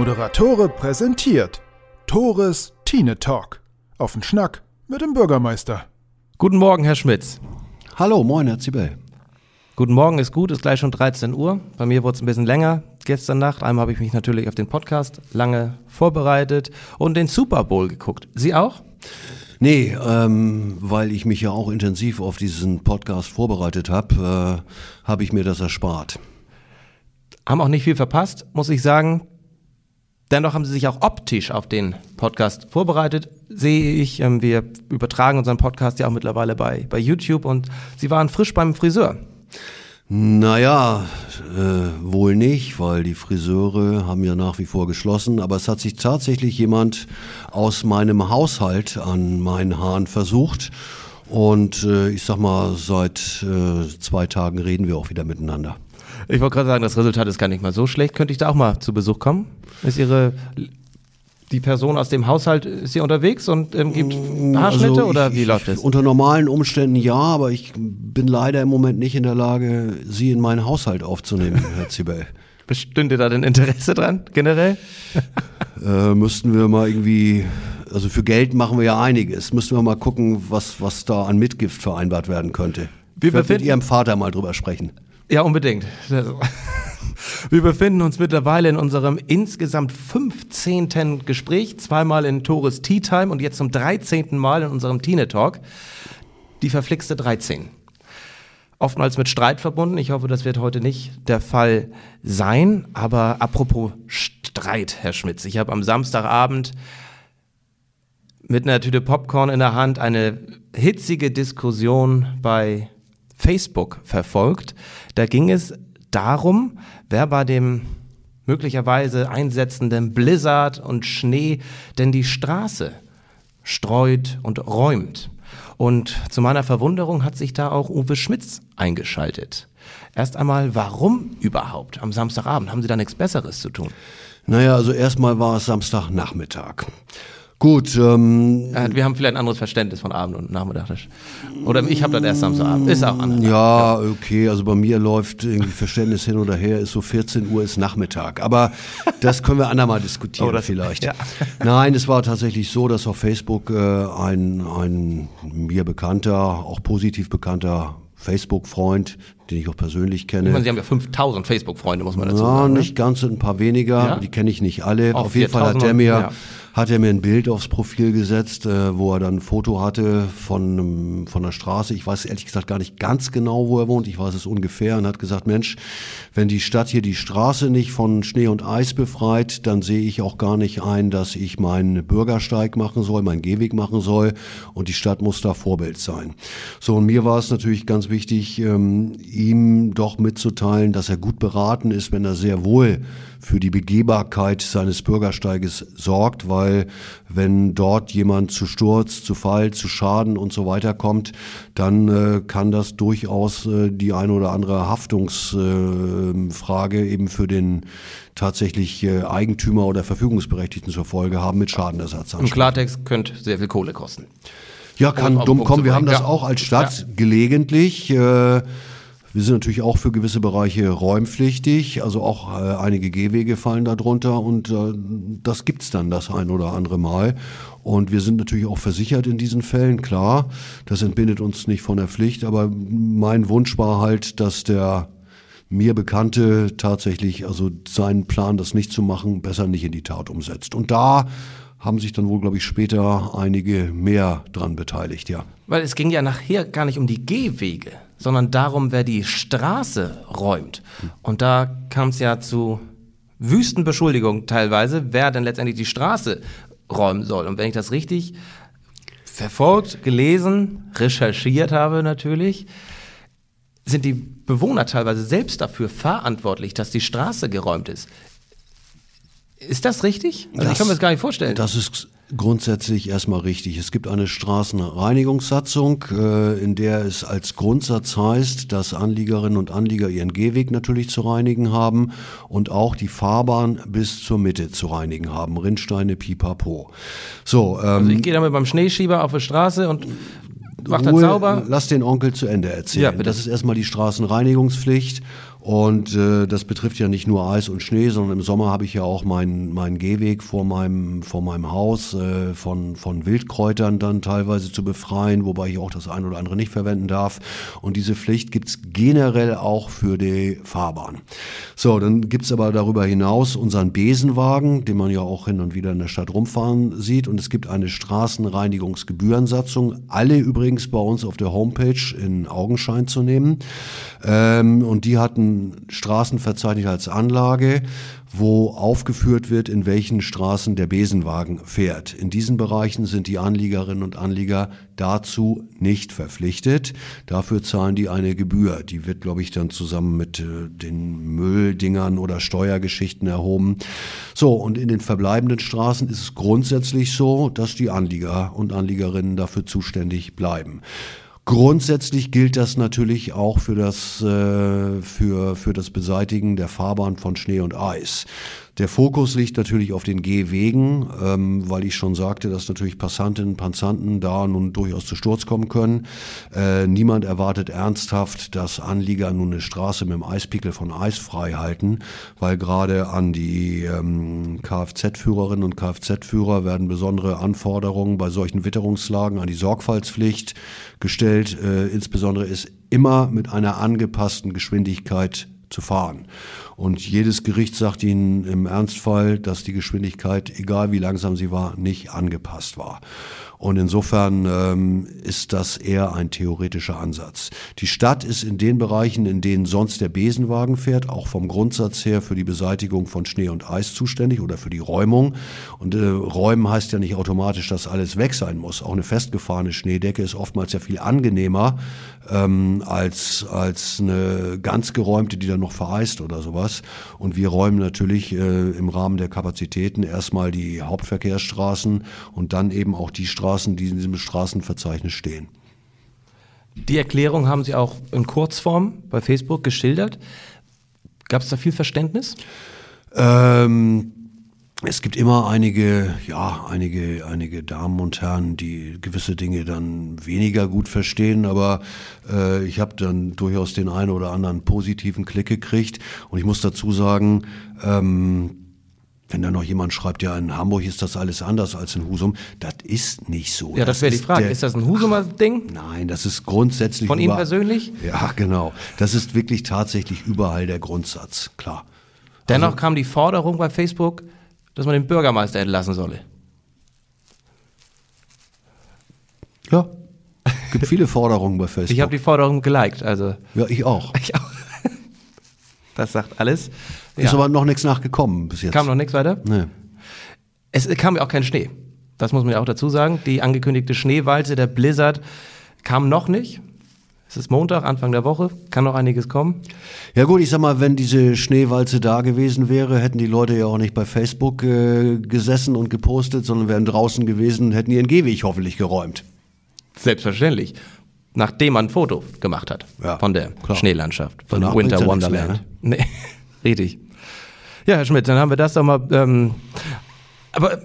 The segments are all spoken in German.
Moderatore präsentiert Tores Tine Talk. Auf den Schnack mit dem Bürgermeister. Guten Morgen, Herr Schmitz. Hallo, moin, Herr Zibel. Guten Morgen ist gut, ist gleich schon 13 Uhr. Bei mir wurde es ein bisschen länger gestern Nacht. Einmal habe ich mich natürlich auf den Podcast lange vorbereitet und den Super Bowl geguckt. Sie auch? Nee, ähm, weil ich mich ja auch intensiv auf diesen Podcast vorbereitet habe, äh, habe ich mir das erspart. Haben auch nicht viel verpasst, muss ich sagen. Dennoch haben sie sich auch optisch auf den Podcast vorbereitet. Sehe ich, ähm, wir übertragen unseren Podcast ja auch mittlerweile bei, bei YouTube und sie waren frisch beim Friseur. Naja, äh, wohl nicht, weil die Friseure haben ja nach wie vor geschlossen, aber es hat sich tatsächlich jemand aus meinem Haushalt an meinen Haaren versucht. Und äh, ich sag mal, seit äh, zwei Tagen reden wir auch wieder miteinander. Ich wollte gerade sagen, das Resultat ist gar nicht mal so schlecht. Könnte ich da auch mal zu Besuch kommen? Ist Ihre die Person aus dem Haushalt ist hier unterwegs und ähm, gibt Haarschnitte Also oder ich- wie läuft das? Unter normalen Umständen ja, aber ich bin leider im Moment nicht in der Lage, Sie in meinen Haushalt aufzunehmen, Herr Zibel. Bestünde da denn Interesse dran, generell? Äh, müssten wir mal irgendwie, also für Geld machen wir ja einiges. Müssten wir mal gucken, was, was da an Mitgift vereinbart werden könnte. Wir ich werde mit befinden- Ihrem Vater mal drüber sprechen. Ja, unbedingt. Wir befinden uns mittlerweile in unserem insgesamt 15. Gespräch, zweimal in Tores Tea Time und jetzt zum 13. Mal in unserem Tine Talk. Die verflixte 13. Oftmals mit Streit verbunden. Ich hoffe, das wird heute nicht der Fall sein. Aber apropos Streit, Herr Schmitz. Ich habe am Samstagabend mit einer Tüte Popcorn in der Hand eine hitzige Diskussion bei Facebook verfolgt. Da ging es darum, wer bei dem möglicherweise einsetzenden Blizzard und Schnee denn die Straße streut und räumt. Und zu meiner Verwunderung hat sich da auch Uwe Schmitz eingeschaltet. Erst einmal, warum überhaupt am Samstagabend? Haben Sie da nichts Besseres zu tun? Naja, also erstmal war es Samstagnachmittag. Gut, ähm, Äh, Wir haben vielleicht ein anderes Verständnis von Abend und Nachmittag. Oder ich habe das erst Samstagabend. Ist auch anders. ja, okay, also bei mir läuft irgendwie Verständnis hin oder her, ist so 14 Uhr ist Nachmittag. Aber das können wir andermal diskutieren Oh, das- vielleicht. ja. Nein, es war tatsächlich so, dass auf Facebook äh, ein, ein mir bekannter, auch positiv bekannter Facebook-Freund, den ich auch persönlich kenne, Ich meine, Sie haben ja 5000 Facebook-Freunde, muss man dazu Ja, sagen. ne? nicht ganz, ein paar weniger, Ja? die kenne ich nicht alle. Auch Auf jeden Fall hat 4000 er mir, ja. Hat er mir ein Bild aufs Profil gesetzt, äh, wo er dann ein Foto hatte von, von der Straße. Ich weiß ehrlich gesagt gar nicht ganz genau, wo er wohnt. Ich weiß es ungefähr und hat gesagt, Mensch, wenn die Stadt hier die Straße nicht von Schnee und Eis befreit, dann sehe ich auch gar nicht ein, dass ich meinen Bürgersteig machen soll, meinen Gehweg machen soll und die Stadt muss da Vorbild sein. So, und mir war es natürlich ganz wichtig, ähm, ihm doch mitzuteilen, dass er gut beraten ist, wenn er sehr wohl für die Begehbarkeit seines Bürgersteiges sorgt, weil wenn dort jemand zu Sturz, zu Fall, zu Schaden und so weiter kommt, dann äh, kann das durchaus äh, die eine oder andere Haftungsfrage äh, eben für den tatsächlich äh, Eigentümer oder Verfügungsberechtigten zur Folge haben mit Schadenersatz. Im Klartext könnte sehr viel Kohle kosten. Ja, kann dumm kommen. Wir haben das Ja. auch als Stadt gelegentlich. Äh, wir sind natürlich auch für gewisse Bereiche räumpflichtig, also auch äh, einige Gehwege fallen da drunter und äh, das gibt's dann das ein oder andere Mal. Und wir sind natürlich auch versichert in diesen Fällen, klar. Das entbindet uns nicht von der Pflicht, aber mein Wunsch war halt, dass der mir Bekannte tatsächlich, also seinen Plan, das nicht zu machen, besser nicht in die Tat umsetzt. Und da haben sich dann wohl, glaube ich, später einige mehr dran beteiligt, ja. Weil es ging ja nachher gar nicht um die Gehwege, sondern darum, wer die Straße räumt. Und da kam es ja zu wüsten Beschuldigungen teilweise, wer denn letztendlich die Straße räumen soll. Und wenn ich das richtig verfolgt, gelesen, recherchiert habe natürlich, sind die Bewohner teilweise selbst dafür verantwortlich, dass die Straße geräumt ist. Ist das richtig? Also ich kann mir das gar nicht vorstellen. Das ist grundsätzlich erstmal richtig. Es gibt eine Straßenreinigungssatzung, äh, in der es als Grundsatz heißt, dass Anliegerinnen und Anlieger ihren Gehweg natürlich zu reinigen haben und auch die Fahrbahn bis zur Mitte zu reinigen haben. Rindsteine, pipapo. So, ähm, Also ich gehe damit beim Schneeschieber auf die Straße und macht er sauber. Lass den Onkel zu Ende erzählen. Ja, das ist erstmal die Straßenreinigungspflicht. Und äh, das betrifft ja nicht nur Eis und Schnee, sondern im Sommer habe ich ja auch meinen meinen Gehweg vor meinem vor meinem Haus äh, von von Wildkräutern dann teilweise zu befreien, wobei ich auch das ein oder andere nicht verwenden darf. Und diese Pflicht gibt's generell auch für die Fahrbahn. So, dann gibt's aber darüber hinaus unseren Besenwagen, den man ja auch hin und wieder in der Stadt rumfahren sieht. Und es gibt eine Straßenreinigungsgebührensatzung, alle übrigens bei uns auf der Homepage in Augenschein zu nehmen. Ähm, und die hatten Straßenverzeichnis als Anlage, wo aufgeführt wird, in welchen Straßen der Besenwagen fährt. In diesen Bereichen sind die Anliegerinnen und Anlieger dazu nicht verpflichtet. Dafür zahlen die eine Gebühr. Die wird, glaube ich, dann zusammen mit äh, den Mülldingern oder Steuergeschichten erhoben. So, und in den verbleibenden Straßen ist es grundsätzlich so, dass die Anlieger und Anliegerinnen dafür zuständig bleiben. Grundsätzlich gilt das natürlich auch für das, äh, für, für das Beseitigen der Fahrbahn von Schnee und Eis. Der Fokus liegt natürlich auf den Gehwegen, ähm, weil ich schon sagte, dass natürlich Passantinnen und Passanten da nun durchaus zu Sturz kommen können. Äh, niemand erwartet ernsthaft, dass Anlieger nun eine Straße mit dem Eispickel von Eis frei halten, weil gerade an die ähm, Kfz-Führerinnen und Kfz-Führer werden besondere Anforderungen bei solchen Witterungslagen an die Sorgfaltspflicht gestellt. Äh, insbesondere ist immer mit einer angepassten Geschwindigkeit zu fahren. Und jedes Gericht sagt Ihnen im Ernstfall, dass die Geschwindigkeit, egal wie langsam sie war, nicht angepasst war. Und insofern ähm, ist das eher ein theoretischer Ansatz. Die Stadt ist in den Bereichen, in denen sonst der Besenwagen fährt, auch vom Grundsatz her für die Beseitigung von Schnee und Eis zuständig oder für die Räumung. Und äh, Räumen heißt ja nicht automatisch, dass alles weg sein muss. Auch eine festgefahrene Schneedecke ist oftmals ja viel angenehmer ähm, als, als eine ganz geräumte, die dann noch vereist oder sowas. Und wir räumen natürlich äh, im Rahmen der Kapazitäten erstmal die Hauptverkehrsstraßen und dann eben auch die Straßen, die in diesem Straßenverzeichnis stehen. Die Erklärung haben Sie auch in Kurzform bei Facebook geschildert. Gab es da viel Verständnis? Ähm, es gibt immer einige, ja, einige, einige Damen und Herren, die gewisse Dinge dann weniger gut verstehen, aber äh, ich habe dann durchaus den einen oder anderen positiven Klick gekriegt. Und ich muss dazu sagen, ähm, wenn da noch jemand schreibt, ja, in Hamburg ist das alles anders als in Husum, das ist nicht so. Ja, das wäre die Frage. der- Ist das ein Husumer Ding? Nein, das ist grundsätzlich. Von Ihnen persönlich? Ja, genau. Das ist wirklich tatsächlich überall der Grundsatz, klar. Dennoch kam die Forderung bei Facebook, dass man den Bürgermeister entlassen solle. Ja. Gibt viele Forderungen bei Facebook. Ich habe die Forderung geliked, also ja, ich auch. ich auch. Das sagt alles. Ist Ja. aber noch nichts nachgekommen bis jetzt. Kam noch nichts weiter? Nee. Es kam ja auch kein Schnee. Das muss man ja auch dazu sagen. Die angekündigte Schneewalze, der Blizzard, kam noch nicht. Es ist Montag, Anfang der Woche, kann noch einiges kommen. Ja gut, ich sag mal, wenn diese Schneewalze da gewesen wäre, hätten die Leute ja auch nicht bei Facebook äh, gesessen und gepostet, sondern wären draußen gewesen und hätten ihren Gehweg hoffentlich geräumt. Selbstverständlich. Nachdem man ein Foto gemacht hat Ja, von der klar. Schneelandschaft, von Danach Winter bringt's ja nichts Wonderland. Nee, richtig. Ja, Herr Schmidt, dann haben wir das doch mal. Ähm, aber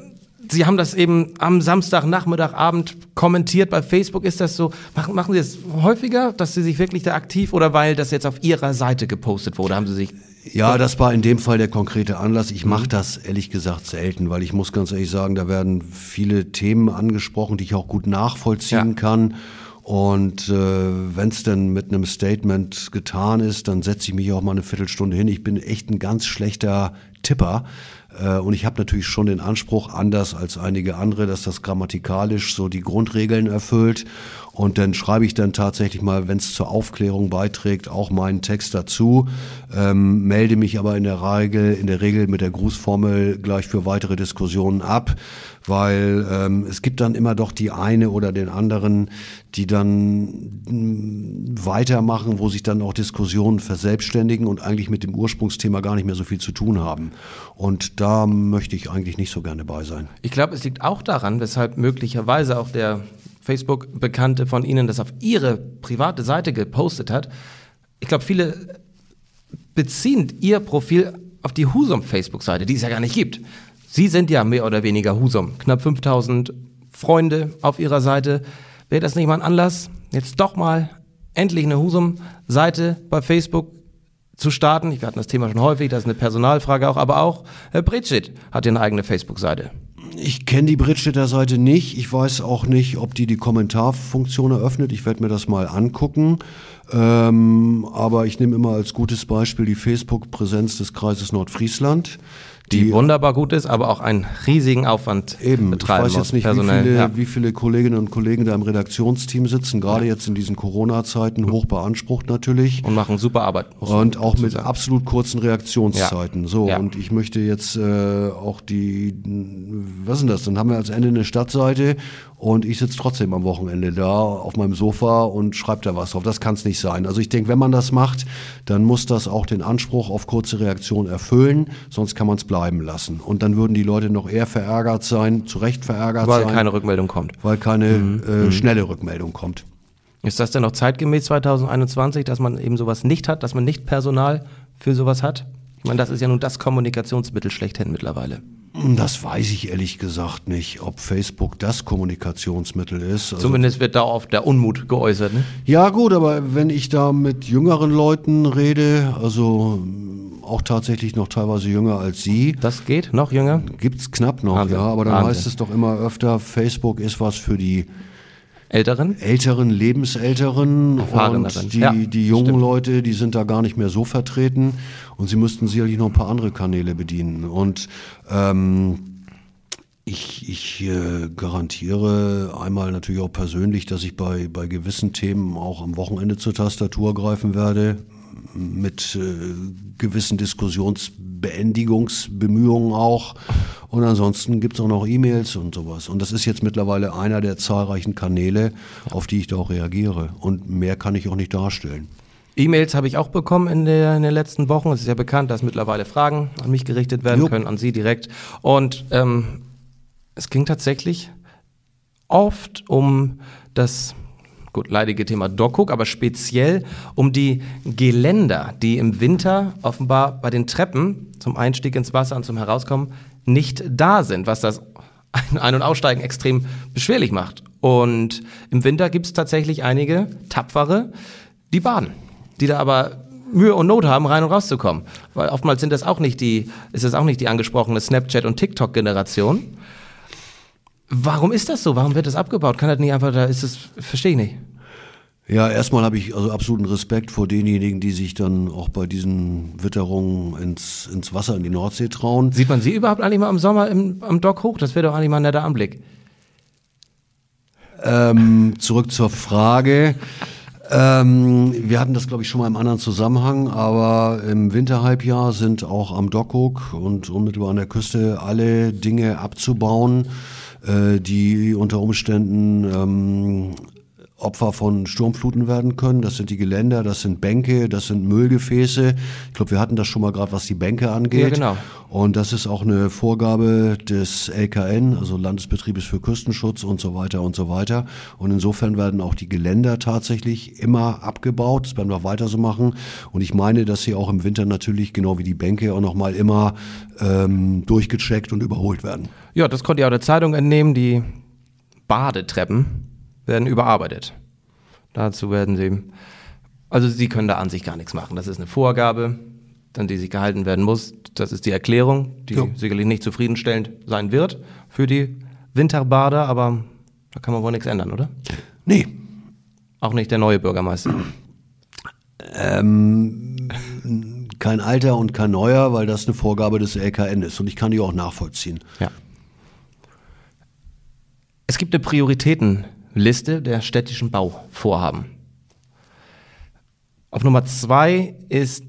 Sie haben das eben am Samstagnachmittag, Abend kommentiert bei Facebook. Ist das so? Machen, machen Sie es häufiger, dass Sie sich wirklich da aktiv oder weil das jetzt auf Ihrer Seite gepostet wurde, haben Sie sich. Ja, das war in dem Fall der konkrete Anlass. Ich mache das ehrlich gesagt selten, weil ich muss ganz ehrlich sagen, da werden viele Themen angesprochen, die ich auch gut nachvollziehen Ja. kann. Und äh, wenn es denn mit einem Statement getan ist, dann setze ich mich auch mal eine Viertelstunde hin. Ich bin echt ein ganz schlechter Tipper. Äh, und ich habe natürlich schon den Anspruch, anders als einige andere, dass das grammatikalisch so die Grundregeln erfüllt. Und dann schreibe ich dann tatsächlich mal, wenn es zur Aufklärung beiträgt, auch meinen Text dazu, ähm, melde mich aber in der Regel, in der Regel mit der Grußformel gleich für weitere Diskussionen ab, weil ähm, es gibt dann immer doch die eine oder den anderen, die dann mh, weitermachen, wo sich dann auch Diskussionen verselbstständigen und eigentlich mit dem Ursprungsthema gar nicht mehr so viel zu tun haben. Und da möchte ich eigentlich nicht so gerne bei sein. Ich glaube, es liegt auch daran, weshalb möglicherweise auch der Facebook-Bekannte von Ihnen das auf Ihre private Seite gepostet hat. Ich glaube, viele beziehen Ihr Profil auf die Husum-Facebook-Seite, die es ja gar nicht gibt. Sie sind ja mehr oder weniger Husum. Knapp 5000 Freunde auf Ihrer Seite. wäre das nicht mal ein Anlass, jetzt doch mal endlich eine Husum-Seite bei Facebook zu starten. Wir hatten das Thema schon häufig, das ist eine Personalfrage auch, aber auch Herr Britschit hat ja eine eigene Facebook-Seite. Ich kenne die Bridgetter Seite nicht. Ich weiß auch nicht, ob die die Kommentarfunktion eröffnet. Ich werde mir das mal angucken. Ähm, aber ich nehme immer als gutes Beispiel die Facebook-Präsenz des Kreises Nordfriesland die, die, wunderbar gut ist, aber auch einen riesigen Aufwand eben. betreiben Ich weiß jetzt nicht, wie viele, ja. wie viele, Kolleginnen und Kollegen da im Redaktionsteam sitzen, gerade jetzt in diesen Corona-Zeiten, hoch beansprucht natürlich. Und machen super Arbeit. Und auch mit sagen. absolut kurzen Reaktionszeiten. Ja. So, ja. und ich möchte jetzt äh, auch die, was ist denn das? Dann haben wir als Ende eine Stadtseite und ich sitze trotzdem am Wochenende da auf meinem Sofa und schreibe da was drauf. Das kann es nicht sein. Also ich denke, wenn man das macht, dann muss das auch den Anspruch auf kurze Reaktion erfüllen, sonst kann man es bleiben lassen. Und dann würden die Leute noch eher verärgert sein, zu Recht verärgert weil sein. Weil keine Rückmeldung kommt. Weil keine mhm. äh, mhm. schnelle Rückmeldung kommt. Ist das denn noch zeitgemäß 2021, dass man eben sowas nicht hat, dass man nicht Personal für sowas hat? Ich meine, das ist ja nun das Kommunikationsmittel schlechthin mittlerweile. Das weiß ich ehrlich gesagt nicht, ob Facebook das Kommunikationsmittel ist. Also Zumindest wird da oft der Unmut geäußert. Ne? Ja gut, aber wenn ich da mit jüngeren Leuten rede, also auch tatsächlich noch teilweise jünger als Sie. Das geht, noch jünger? Gibt's knapp noch, Wahnsinn. ja, aber dann Wahnsinn. heißt es doch immer öfter, Facebook ist was für die Älteren? Älteren, Lebensälteren. Und die, ja, die jungen stimmt. Leute, die sind da gar nicht mehr so vertreten. Und sie müssten sicherlich noch ein paar andere Kanäle bedienen. Und ähm, ich, ich äh, garantiere einmal natürlich auch persönlich, dass ich bei, bei gewissen Themen auch am Wochenende zur Tastatur greifen werde mit äh, gewissen Diskussionsbeendigungsbemühungen auch. Und ansonsten gibt es auch noch E-Mails und sowas. Und das ist jetzt mittlerweile einer der zahlreichen Kanäle, auf die ich da auch reagiere. Und mehr kann ich auch nicht darstellen. E-Mails habe ich auch bekommen in, der, in den letzten Wochen. Es ist ja bekannt, dass mittlerweile Fragen an mich gerichtet werden jo. können, an Sie direkt. Und ähm, es ging tatsächlich oft um das gut, leidige Thema Dockhook, aber speziell um die Geländer, die im Winter offenbar bei den Treppen zum Einstieg ins Wasser und zum Herauskommen nicht da sind, was das Ein- und Aussteigen extrem beschwerlich macht. Und im Winter gibt es tatsächlich einige Tapfere, die baden, die da aber Mühe und Not haben, rein und rauszukommen. Weil oftmals sind das auch nicht die, ist das auch nicht die angesprochene Snapchat- und TikTok-Generation. Warum ist das so? Warum wird das abgebaut? Kann das nicht einfach, da ist es, verstehe ich nicht. Ja, erstmal habe ich also absoluten Respekt vor denjenigen, die sich dann auch bei diesen Witterungen ins, ins Wasser in die Nordsee trauen. Sieht man sie überhaupt eigentlich mal im Sommer im, am Dock hoch? Das wäre doch eigentlich mal ein netter Anblick. Ähm, zurück zur Frage. Ähm, wir hatten das, glaube ich, schon mal im anderen Zusammenhang, aber im Winterhalbjahr sind auch am Dockhook und unmittelbar an der Küste alle Dinge abzubauen, die unter Umständen ähm, Opfer von Sturmfluten werden können. Das sind die Geländer, das sind Bänke, das sind Müllgefäße. Ich glaube, wir hatten das schon mal gerade, was die Bänke angeht. Ja, genau. Und das ist auch eine Vorgabe des LKN, also Landesbetriebes für Küstenschutz und so weiter und so weiter. Und insofern werden auch die Geländer tatsächlich immer abgebaut. Das werden wir weiter so machen. Und ich meine, dass sie auch im Winter natürlich, genau wie die Bänke, auch nochmal immer ähm, durchgecheckt und überholt werden. Ja, das konnte ihr auch der Zeitung entnehmen, die Badetreppen werden überarbeitet. Dazu werden sie, also sie können da an sich gar nichts machen. Das ist eine Vorgabe, an die sich gehalten werden muss. Das ist die Erklärung, die jo. sicherlich nicht zufriedenstellend sein wird für die Winterbader, aber da kann man wohl nichts ändern, oder? Nee. Auch nicht der neue Bürgermeister. Ähm, kein alter und kein neuer, weil das eine Vorgabe des LKN ist und ich kann die auch nachvollziehen. Ja. Es gibt eine Prioritäten Liste der städtischen Bauvorhaben. Auf Nummer zwei ist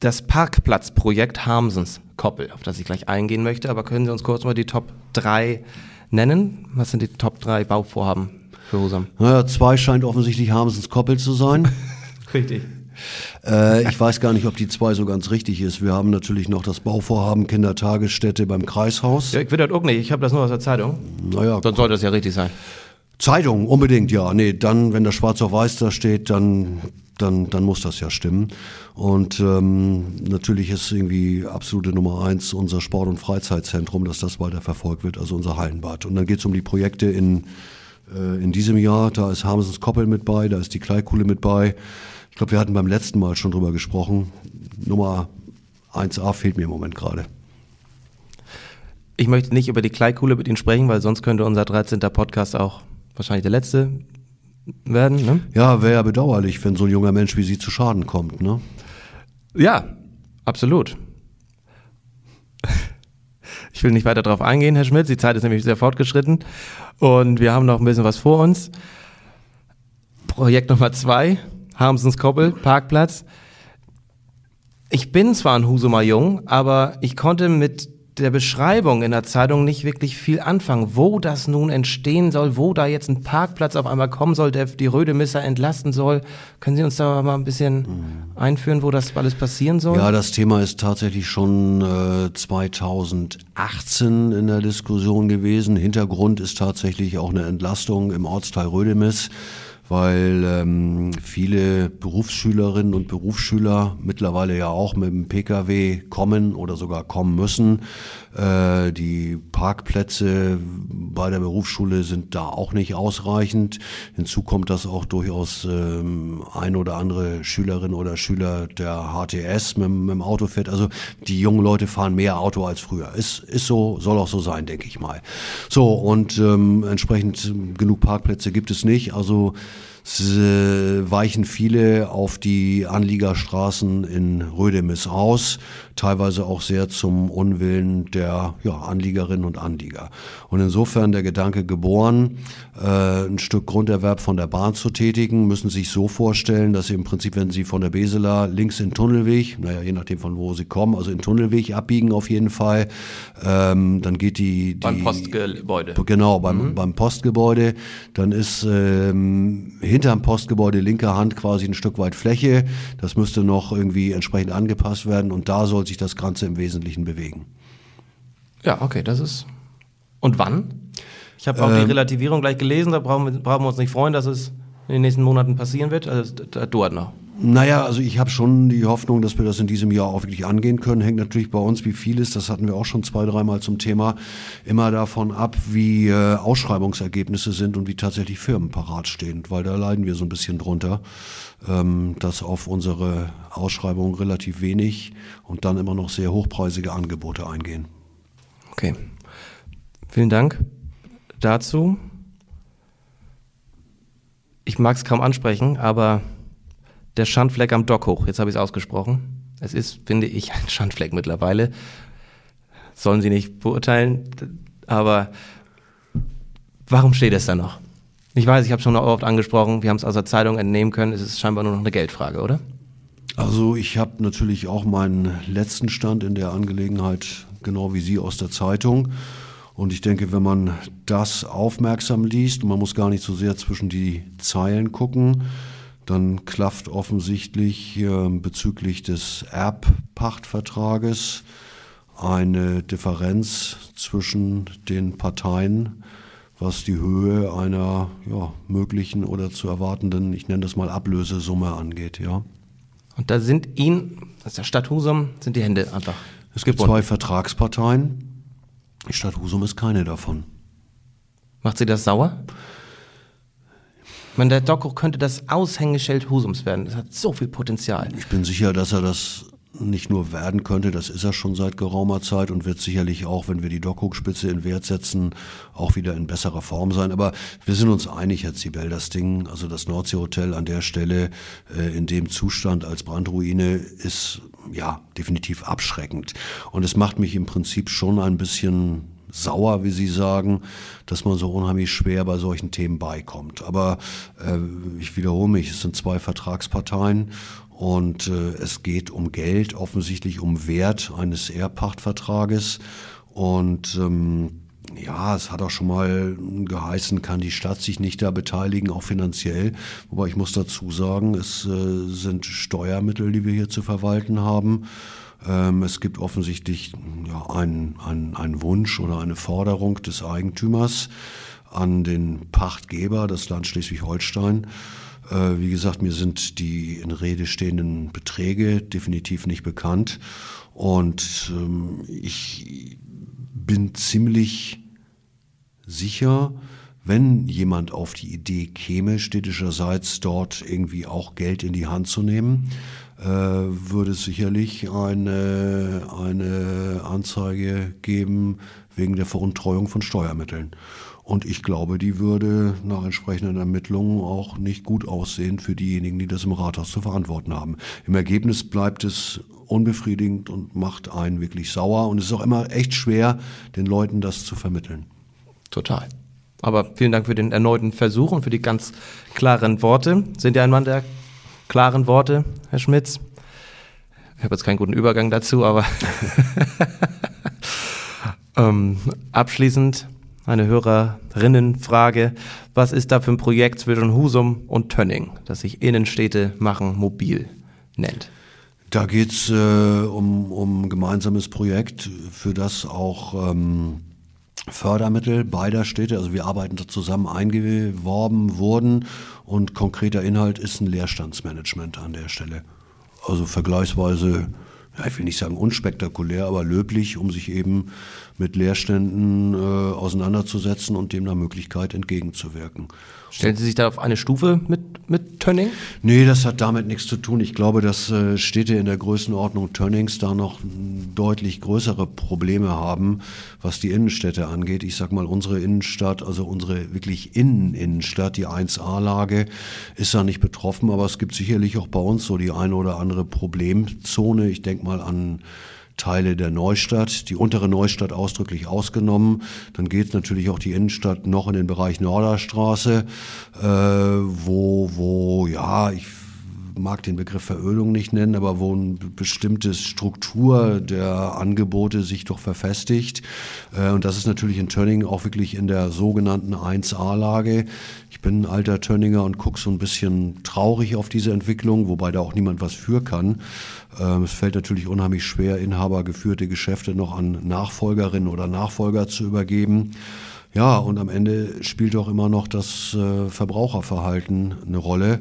das Parkplatzprojekt Harmsens Koppel, auf das ich gleich eingehen möchte. Aber können Sie uns kurz mal die Top 3 nennen? Was sind die Top 3 Bauvorhaben für Husum? Naja, zwei scheint offensichtlich Harmsens Koppel zu sein. Richtig. Äh, ich weiß gar nicht, ob die zwei so ganz richtig ist. Wir haben natürlich noch das Bauvorhaben Kindertagesstätte beim Kreishaus. Ja, ich will das auch nicht. Ich habe das nur aus der Zeitung. Naja. Dann sollte das ja richtig sein. Zeitung, unbedingt, ja. Nee, dann, wenn das schwarz auf weiß da steht, dann, dann, dann muss das ja stimmen. Und ähm, natürlich ist irgendwie absolute Nummer eins unser Sport- und Freizeitzentrum, dass das weiter verfolgt wird, also unser Hallenbad. Und dann geht es um die Projekte in Äh, in diesem Jahr, da ist Hamsens Koppel mit bei, da ist die Kleikuhle mit bei. Ich glaube, wir hatten beim letzten Mal schon drüber gesprochen. Nummer 1a fehlt mir im Moment gerade. Ich möchte nicht über die Kleikuhle mit Ihnen sprechen, weil sonst könnte unser 13. Podcast auch wahrscheinlich der letzte werden. Ne? Ja, wäre ja bedauerlich, wenn so ein junger Mensch wie Sie zu Schaden kommt. Ne? Ja, absolut. Ich will nicht weiter darauf eingehen, Herr Schmidt. Die Zeit ist nämlich sehr fortgeschritten und wir haben noch ein bisschen was vor uns. Projekt Nummer zwei, Harmsens Koppel, Parkplatz. Ich bin zwar ein Husumer Jung, aber ich konnte mit der Beschreibung in der Zeitung nicht wirklich viel anfangen, wo das nun entstehen soll, wo da jetzt ein Parkplatz auf einmal kommen soll, der die Rödemisser entlasten soll. Können Sie uns da mal ein bisschen einführen, wo das alles passieren soll? Ja, das Thema ist tatsächlich schon äh, 2018 in der Diskussion gewesen. Hintergrund ist tatsächlich auch eine Entlastung im Ortsteil Rödemis weil ähm, viele Berufsschülerinnen und Berufsschüler mittlerweile ja auch mit dem Pkw kommen oder sogar kommen müssen. Äh, die Parkplätze bei der Berufsschule sind da auch nicht ausreichend. Hinzu kommt, dass auch durchaus ähm, ein oder andere Schülerin oder Schüler der HTS mit, mit dem Auto fährt. Also die jungen Leute fahren mehr Auto als früher. Ist, ist so, soll auch so sein, denke ich mal. So, und ähm, entsprechend genug Parkplätze gibt es nicht. Also weichen viele auf die Anliegerstraßen in Rödemis aus, teilweise auch sehr zum Unwillen der ja, Anliegerinnen und Anlieger. Und insofern der Gedanke geboren, äh, ein Stück Grunderwerb von der Bahn zu tätigen, müssen sich so vorstellen, dass sie im Prinzip, wenn sie von der Beseler links in Tunnelweg, naja, je nachdem von wo sie kommen, also in Tunnelweg abbiegen auf jeden Fall, ähm, dann geht die, die beim Postgebäude. Genau, beim, mhm. beim Postgebäude, dann ist ähm, hinterm Postgebäude linker Hand quasi ein Stück weit Fläche. Das müsste noch irgendwie entsprechend angepasst werden und da soll sich das Ganze im Wesentlichen bewegen. Ja, okay, das ist. Und wann? Ich habe auch ähm, die Relativierung gleich gelesen, da brauchen wir, brauchen wir uns nicht freuen, dass es in den nächsten Monaten passieren wird. Also, das dauert noch. Naja, also ich habe schon die Hoffnung, dass wir das in diesem Jahr auch wirklich angehen können. Hängt natürlich bei uns, wie vieles, das hatten wir auch schon zwei, dreimal zum Thema, immer davon ab, wie äh, Ausschreibungsergebnisse sind und wie tatsächlich Firmen parat stehen, weil da leiden wir so ein bisschen drunter, ähm, dass auf unsere Ausschreibung relativ wenig und dann immer noch sehr hochpreisige Angebote eingehen. Okay. Vielen Dank dazu. Ich mag es kaum ansprechen, aber der Schandfleck am Dock hoch. Jetzt habe ich es ausgesprochen. Es ist, finde ich, ein Schandfleck mittlerweile. Sollen Sie nicht beurteilen, aber warum steht es da noch? Ich weiß, ich habe schon oft angesprochen, wir haben es aus der Zeitung entnehmen können, es ist scheinbar nur noch eine Geldfrage, oder? Also ich habe natürlich auch meinen letzten Stand in der Angelegenheit, genau wie Sie aus der Zeitung. Und ich denke, wenn man das aufmerksam liest, und man muss gar nicht so sehr zwischen die Zeilen gucken, dann klafft offensichtlich äh, bezüglich des Erbpachtvertrages eine Differenz zwischen den Parteien, was die Höhe einer ja, möglichen oder zu erwartenden, ich nenne das mal Ablösesumme angeht, ja. Und da sind Ihnen, das der Stadt Husum, sind die Hände einfach. Es gibt gebunden. zwei Vertragsparteien. Die Stadt Husum ist keine davon. Macht Sie das sauer? Ich der Doku könnte das Aushängeschild Husums werden. Das hat so viel Potenzial. Ich bin sicher, dass er das nicht nur werden könnte, das ist er schon seit geraumer Zeit und wird sicherlich auch, wenn wir die Dockhookspitze in Wert setzen, auch wieder in besserer Form sein. Aber wir sind uns einig, Herr Zibel, das Ding, also das Nordseehotel an der Stelle äh, in dem Zustand als Brandruine ist ja definitiv abschreckend. Und es macht mich im Prinzip schon ein bisschen sauer, wie Sie sagen, dass man so unheimlich schwer bei solchen Themen beikommt. Aber äh, ich wiederhole mich, es sind zwei Vertragsparteien und äh, es geht um Geld, offensichtlich um Wert eines Erbpachtvertrages. Und ähm, ja, es hat auch schon mal geheißen, kann die Stadt sich nicht da beteiligen, auch finanziell. Wobei ich muss dazu sagen, es äh, sind Steuermittel, die wir hier zu verwalten haben. Ähm, es gibt offensichtlich ja, einen, einen, Wunsch oder eine Forderung des Eigentümers an den Pachtgeber, das Land Schleswig-Holstein. Äh, wie gesagt, mir sind die in Rede stehenden Beträge definitiv nicht bekannt. Und ähm, ich bin ziemlich sicher, wenn jemand auf die Idee käme, städtischerseits dort irgendwie auch Geld in die Hand zu nehmen, würde es sicherlich eine, eine Anzeige geben wegen der Veruntreuung von Steuermitteln. Und ich glaube, die würde nach entsprechenden Ermittlungen auch nicht gut aussehen für diejenigen, die das im Rathaus zu verantworten haben. Im Ergebnis bleibt es unbefriedigend und macht einen wirklich sauer. Und es ist auch immer echt schwer, den Leuten das zu vermitteln. Total. Aber vielen Dank für den erneuten Versuch und für die ganz klaren Worte. Sind ja ein Mann der klaren Worte, Herr Schmitz. Ich habe jetzt keinen guten Übergang dazu, aber ähm, abschließend eine Hörerinnenfrage. Was ist da für ein Projekt zwischen Husum und Tönning, das sich Innenstädte machen mobil nennt? Da geht's äh, um, um ein gemeinsames Projekt, für das auch ähm, Fördermittel beider Städte, also wir arbeiten da zusammen eingeworben wurden und konkreter Inhalt ist ein Leerstandsmanagement an der Stelle. Also vergleichsweise ja, ich will nicht sagen unspektakulär, aber löblich, um sich eben mit Leerständen äh, auseinanderzusetzen und dem nach Möglichkeit entgegenzuwirken. Stellen Sie sich da auf eine Stufe mit, mit Tönning? Nee, das hat damit nichts zu tun. Ich glaube, dass äh, Städte in der Größenordnung Tönnings da noch deutlich größere Probleme haben, was die Innenstädte angeht. Ich sag mal, unsere Innenstadt, also unsere wirklich Inneninnenstadt, die 1A-Lage, ist da nicht betroffen, aber es gibt sicherlich auch bei uns so die eine oder andere Problemzone. Ich denke mal an Teile der Neustadt, die untere Neustadt ausdrücklich ausgenommen. Dann geht natürlich auch die Innenstadt noch in den Bereich Norderstraße, äh, wo, wo, ja, ich mag den Begriff Verölung nicht nennen, aber wo eine bestimmte Struktur der Angebote sich doch verfestigt. Äh, und das ist natürlich in Tönning auch wirklich in der sogenannten 1A-Lage. Ich bin ein alter Tönninger und gucke so ein bisschen traurig auf diese Entwicklung, wobei da auch niemand was für kann. Ähm, es fällt natürlich unheimlich schwer, inhabergeführte Geschäfte noch an Nachfolgerinnen oder Nachfolger zu übergeben. Ja, und am Ende spielt auch immer noch das äh, Verbraucherverhalten eine Rolle.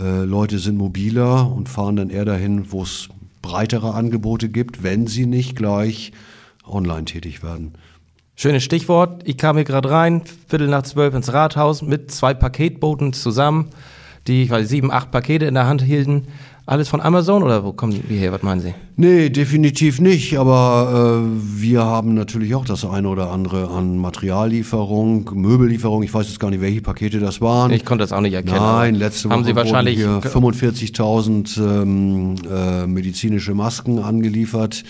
Äh, Leute sind mobiler und fahren dann eher dahin, wo es breitere Angebote gibt, wenn sie nicht gleich online tätig werden. Schönes Stichwort. Ich kam hier gerade rein, Viertel nach zwölf ins Rathaus mit zwei Paketboten zusammen, die, ich weiß, sieben, acht Pakete in der Hand hielten. Alles von Amazon oder wo kommen die her? Was meinen Sie? Nee, definitiv nicht. Aber äh, wir haben natürlich auch das eine oder andere an Materiallieferung, Möbellieferung. Ich weiß jetzt gar nicht, welche Pakete das waren. Ich konnte das auch nicht erkennen. Nein, letzte Woche haben Sie wahrscheinlich 45.000 ähm, äh, medizinische Masken angeliefert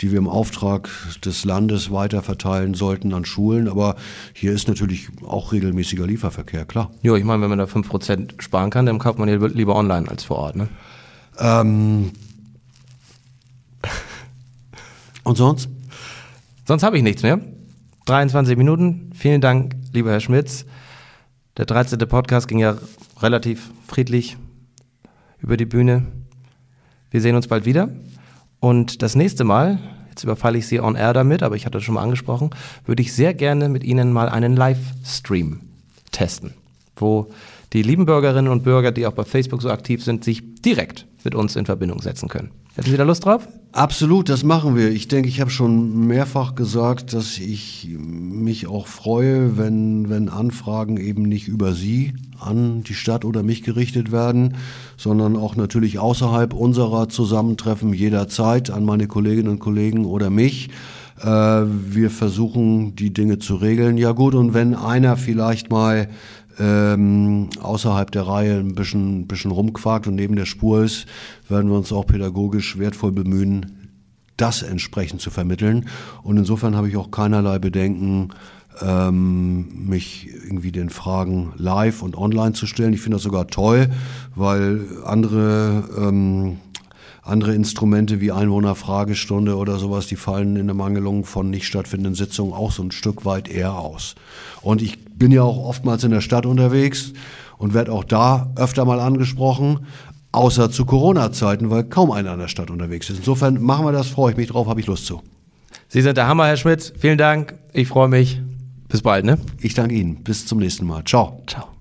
die wir im Auftrag des Landes weiterverteilen sollten an Schulen. Aber hier ist natürlich auch regelmäßiger Lieferverkehr, klar. Ja, ich meine, wenn man da 5% sparen kann, dann kauft man lieber online als vor Ort, ne? Ähm Und sonst? Sonst habe ich nichts mehr. 23 Minuten. Vielen Dank, lieber Herr Schmitz. Der 13. Podcast ging ja relativ friedlich über die Bühne. Wir sehen uns bald wieder. Und das nächste Mal, jetzt überfalle ich Sie on air damit, aber ich hatte das schon mal angesprochen, würde ich sehr gerne mit Ihnen mal einen Livestream testen, wo die lieben Bürgerinnen und Bürger, die auch bei Facebook so aktiv sind, sich direkt mit uns in Verbindung setzen können. Hätten Sie da Lust drauf? Absolut, das machen wir. Ich denke, ich habe schon mehrfach gesagt, dass ich mich auch freue, wenn, wenn Anfragen eben nicht über Sie an die Stadt oder mich gerichtet werden, sondern auch natürlich außerhalb unserer Zusammentreffen jederzeit an meine Kolleginnen und Kollegen oder mich. Äh, wir versuchen, die Dinge zu regeln. Ja gut, und wenn einer vielleicht mal ähm, außerhalb der Reihe ein bisschen, bisschen rumquakt und neben der Spur ist, werden wir uns auch pädagogisch wertvoll bemühen, das entsprechend zu vermitteln. Und insofern habe ich auch keinerlei Bedenken, ähm, mich irgendwie den Fragen live und online zu stellen. Ich finde das sogar toll, weil andere ähm, andere Instrumente wie Einwohnerfragestunde oder sowas, die fallen in der Mangelung von nicht stattfindenden Sitzungen auch so ein Stück weit eher aus. Und ich bin ja auch oftmals in der Stadt unterwegs und werde auch da öfter mal angesprochen, außer zu Corona-Zeiten, weil kaum einer in der Stadt unterwegs ist. Insofern machen wir das, freue ich mich drauf, habe ich Lust zu. Sie sind der Hammer, Herr Schmidt. Vielen Dank. Ich freue mich. Bis bald, ne? Ich danke Ihnen. Bis zum nächsten Mal. Ciao. Ciao.